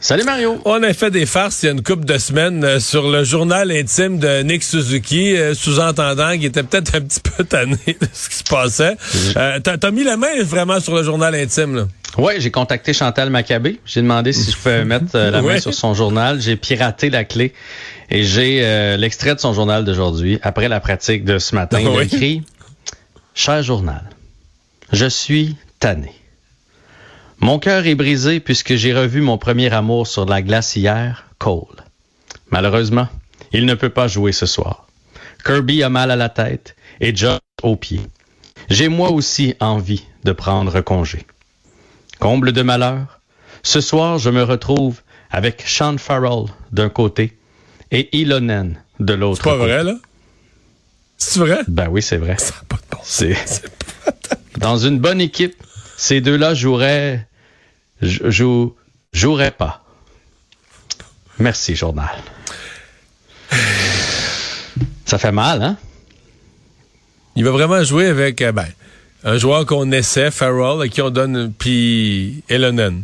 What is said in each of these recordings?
Salut Mario. On a fait des farces il y a une couple de semaines euh, sur le journal intime de Nick Suzuki, euh, sous-entendant qu'il était peut-être un petit peu tanné de ce qui se passait. Euh, T'as mis la main vraiment sur le journal intime, là. Oui, j'ai contacté Chantal Maccabé. J'ai demandé si je pouvais mettre la main sur son journal. J'ai piraté la clé et j'ai l'extrait de son journal d'aujourd'hui. Après la pratique de ce matin, il a écrit « Cher journal, je suis tanné. Mon cœur est brisé puisque j'ai revu mon premier amour sur la glace hier, Cole. Malheureusement, il ne peut pas jouer ce soir. Kirby a mal à la tête et John au pied. J'ai moi aussi envie de prendre congé. Comble de malheur, ce soir je me retrouve avec Sean Farrell d'un côté et Ilonen de l'autre. C'est pas vrai, là? C'est vrai? Ben oui, c'est vrai. Ça n'a pas de bon C'est dans une bonne équipe, ces deux-là joueraient, jou, joueraient pas. Merci, journal. Ça fait mal, hein? Il va vraiment jouer avec euh, ben, un joueur qu'on essaie, Farrell, à qui on donne, puis Elonen.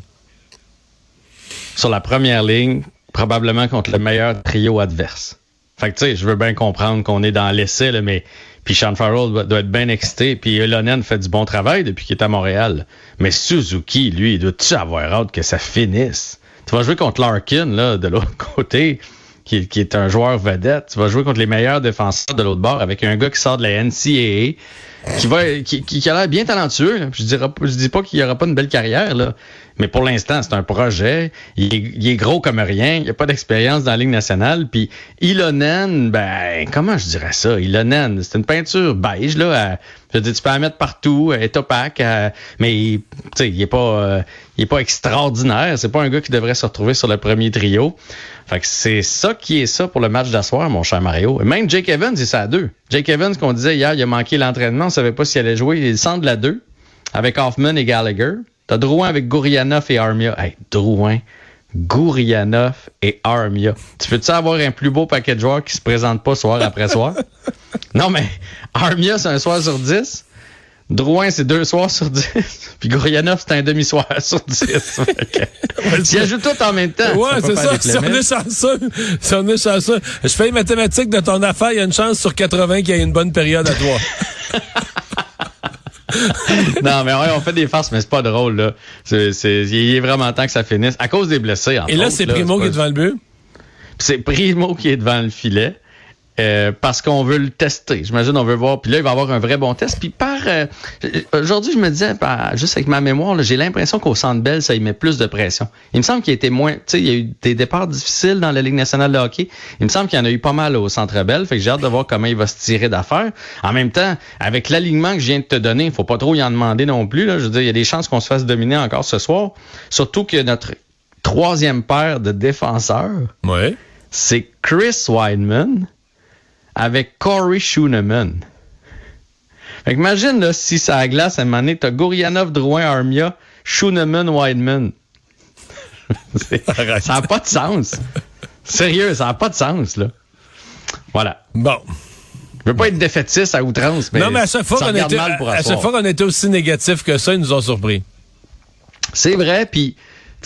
Sur la première ligne, probablement contre le meilleur trio adverse. Fait que, tu sais, je veux bien comprendre qu'on est dans l'essai, mais puis Sean Farrell doit, être bien excité. Puis Elonen fait du bon travail depuis qu'il est à Montréal. Mais Suzuki, lui, doit-tu avoir hâte que ça finisse? Tu vas jouer contre Larkin, là, de l'autre côté, qui, est un joueur vedette. Tu vas jouer contre les meilleurs défenseurs de l'autre bord avec un gars qui sort de la NCAA qui va qui, qui a l'air bien talentueux. Je dirais je dis pas qu'il aura pas une belle carrière là, mais pour l'instant, c'est un projet. Il est, gros comme rien. Il a pas d'expérience dans la Ligue nationale. Puis Ilonen, ben comment je dirais ça? Ilonen, c'est une peinture beige là. Je dis, tu peux la mettre partout, elle est opaque, mais tu il est pas euh, il est pas extraordinaire. C'est pas un gars qui devrait se retrouver sur le premier trio. Fait que c'est ça qui est ça pour le match d'asseoir, mon cher Mario. Même Jake Evans, il ça à deux. Jake Evans, qu'on disait hier, il a manqué l'entraînement, on savait pas s'il allait jouer. Il centre la deux avec Hoffman et Gallagher. T'as Drouin avec Gourianov et Armia. Hey, Drouin, Gourianov et Armia. Tu peux-tu avoir un plus beau paquet de joueurs qui se présentent pas soir après soir? non, mais Armia, c'est un soir sur dix. Drouin, c'est deux soirs sur dix. Puis Gourianov, c'est un demi-soir sur dix. tu ajoutes tout en même temps. Ouais, c'est ça. Si on est chanceux, si on est chanceux. Je fais les mathématiques de ton affaire, il y a une chance sur 80 qu'il y ait une bonne période à toi. non, mais ouais, on fait des farces, mais c'est pas drôle, là. C'est, il est vraiment temps que ça finisse. À cause des blessés, en Et là, c'est Primo qui est devant le but? C'est Primo qui est devant le filet. Euh, parce qu'on veut le tester. J'imagine on veut voir. Puis là, il va avoir un vrai bon test. Puis par euh, aujourd'hui, je me disais, juste avec ma mémoire, j'ai l'impression qu'au Centre Bell, ça y met plus de pression. Il me semble qu'il y a été moins. Tu sais, il y a eu des départs difficiles dans la Ligue nationale de hockey. Il me semble qu'il y en a eu pas mal au Centre Bell. Fait que j'ai hâte de voir comment il va se tirer d'affaires. En même temps, avec l'alignement que je viens de te donner, il faut pas trop y en demander non plus. Là. Je veux dire, il y a des chances qu'on se fasse dominer encore ce soir. Surtout que notre troisième paire de défenseurs, ouais. c'est Chris Weidman avec Corey Schooneman. Fait imagine là, si ça a glace à un moment donné, t'as Gourianov, Drouin, Armia, Schooneman, Wideman. ça n'a pas de sens. Sérieux, ça n'a pas de sens, là. Voilà. Bon. Je veux pas être défaitiste à outrance, mais. Non, mais à chaque fois qu'on était, à chaque fois qu'on était aussi négatif que ça, ils nous ont surpris. C'est vrai, puis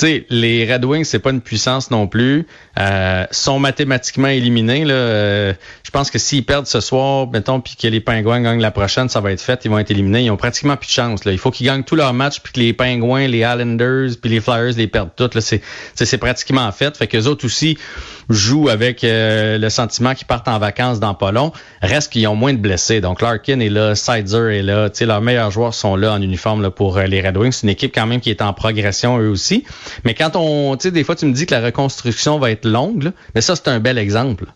sais, les Red Wings, c'est pas une puissance non plus. Euh, sont mathématiquement éliminés. Là. Euh, je pense que s'ils perdent ce soir, mettons, puis que les Pingouins gagnent la prochaine, ça va être fait. Ils vont être éliminés. Ils ont pratiquement plus de chance. Là. Il faut qu'ils gagnent tous leurs matchs, puis que les Pingouins, les Islanders, puis les Flyers les perdent toutes. C'est, pratiquement fait. Fait que autres aussi jouent avec euh, le sentiment qu'ils partent en vacances dans pas long. Reste qu'ils ont moins de blessés. Donc Larkin est là, Sizer est là. sais leurs meilleurs joueurs sont là en uniforme pour les Red Wings. C'est une équipe quand même qui est en progression eux aussi. Mais quand on, tu sais, des fois, tu me dis que la reconstruction va être longue, mais ça, c'est un bel exemple.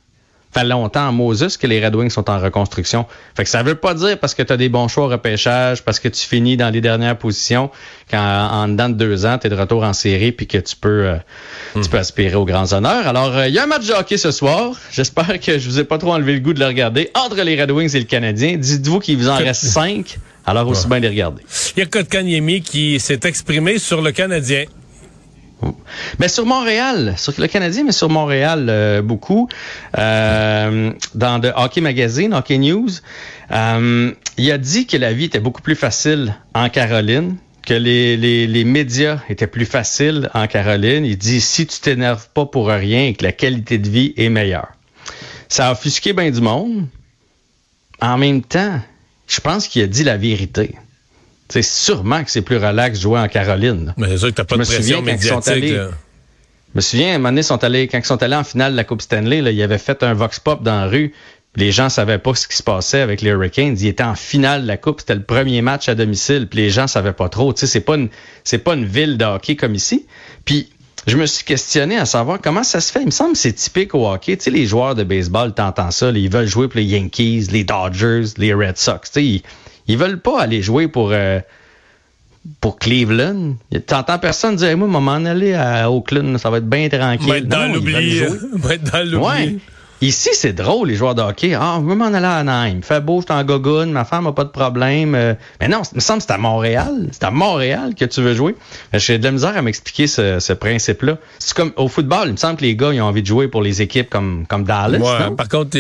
Fait longtemps en Moses que les Red Wings sont en reconstruction. Fait que ça veut pas dire parce que tu as des bons choix au repêchage, parce que tu finis dans les dernières positions, qu'en en dedans de deux ans, tu es de retour en série puis que tu peux, euh, tu peux aspirer aux grands honneurs. Alors, euh, il y a un match de hockey ce soir. J'espère que je vous ai pas trop enlevé le goût de le regarder. Entre les Red Wings et le Canadien, dites-vous qu'il vous en reste cinq. Alors, aussi bien les regarder. Il y a Kotkaniemi qui s'est exprimé sur le Canadien. Mais sur Montréal, sur le Canadien, mais sur Montréal euh, beaucoup. Euh, dans The Hockey Magazine, Hockey News, euh, il a dit que la vie était beaucoup plus facile en Caroline, que les, les, les, médias étaient plus faciles en Caroline. Il dit si tu t'énerves pas pour rien et que la qualité de vie est meilleure. Ça a offusqué bien du monde. En même temps, je pense qu'il a dit la vérité. C'est sûrement que c'est plus relax jouer en Caroline. Mais c'est sûr que t'as pas de pression médiatique. je me souviens, à un moment donné, sont allés, quand ils sont allés en finale de la Coupe Stanley, là, ils avaient fait un vox pop dans la rue. Les gens savaient pas ce qui se passait avec les Hurricanes. Ils étaient en finale de la Coupe. C'était le premier match à domicile. Puis les gens savaient pas trop. Tu sais, c'est pas une, c'est pas une ville de hockey comme ici. Puis je me suis questionné à savoir comment ça se fait. Il me semble que c'est typique au hockey. Tu sais, les joueurs de baseball, t'entends ça. ils veulent jouer pour les Yankees, les Dodgers, les Red Sox. Tu sais, ils, ils veulent pas aller jouer pour euh, pour Cleveland. T'entends personne dire, moi, je m'en aller à Oakland, ça va être bien tranquille. Va être dans l'oubli. Va être dans l'oubli. Ouais. Ici, c'est drôle, les joueurs de hockey. Ah, je veux m'en aller à Anaheim. Fait beau, je suis en gogoune, ma femme n'a pas de problème. Euh. mais non, il me semble que c'est à Montréal. C'est à Montréal que tu veux jouer. J'ai de la misère à m'expliquer ce, ce principe-là. C'est comme au football, il me semble que les gars, ils ont envie de jouer pour les équipes comme, comme Dallas. Ouais, par contre,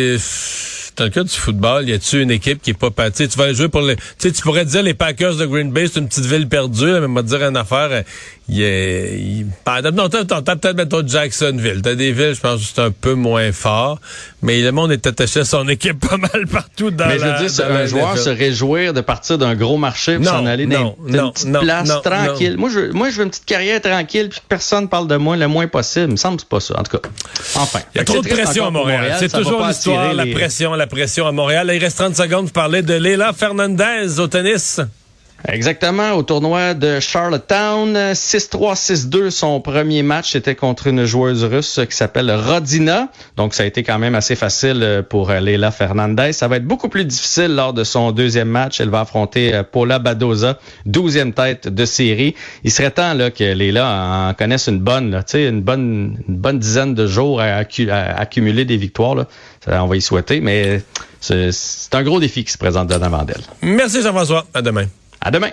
dans le cas du football, y a-tu une équipe qui est pas partie? Tu vas jouer pour les. Tu pourrais dire les Packers de Green Bay, c'est une petite ville perdue, mais moi dire une affaire. Il est. Il, non, t'as, peut-être mettons Jacksonville. T'as des villes, je pense c'est un peu moins fort. Mais le monde est attaché à son équipe pas mal partout dans mais la. Mais je veux dire, un joueur se réjouir de partir d'un gros marché pour s'en aller dans une petite place tranquille. Moi je, moi, je veux une petite carrière tranquille puis que personne parle de moi le moins possible. Il me semble que c'est pas ça. En tout cas. Enfin. Il y a trop de pression à Montréal. C'est toujours l'histoire, la pression, la pression à Montréal. il reste 30 secondes pour parler de Leila Fernandez au tennis. Exactement, au tournoi de Charlottetown, 6-3, 6-2, son premier match c'était contre une joueuse russe qui s'appelle Rodina. Donc ça a été quand même assez facile euh, pour euh, Leila Fernandez. Ça va être beaucoup plus difficile lors de son deuxième match. Elle va affronter euh, Paula Badoza, douzième tête de série. Il serait temps que Leila en connaisse une bonne, là, une bonne, une bonne dizaine de jours à, accumuler des victoires. On va y souhaiter, mais c'est un gros défi qui se présente devant d'elle. Merci Jean-François. À demain. À demain.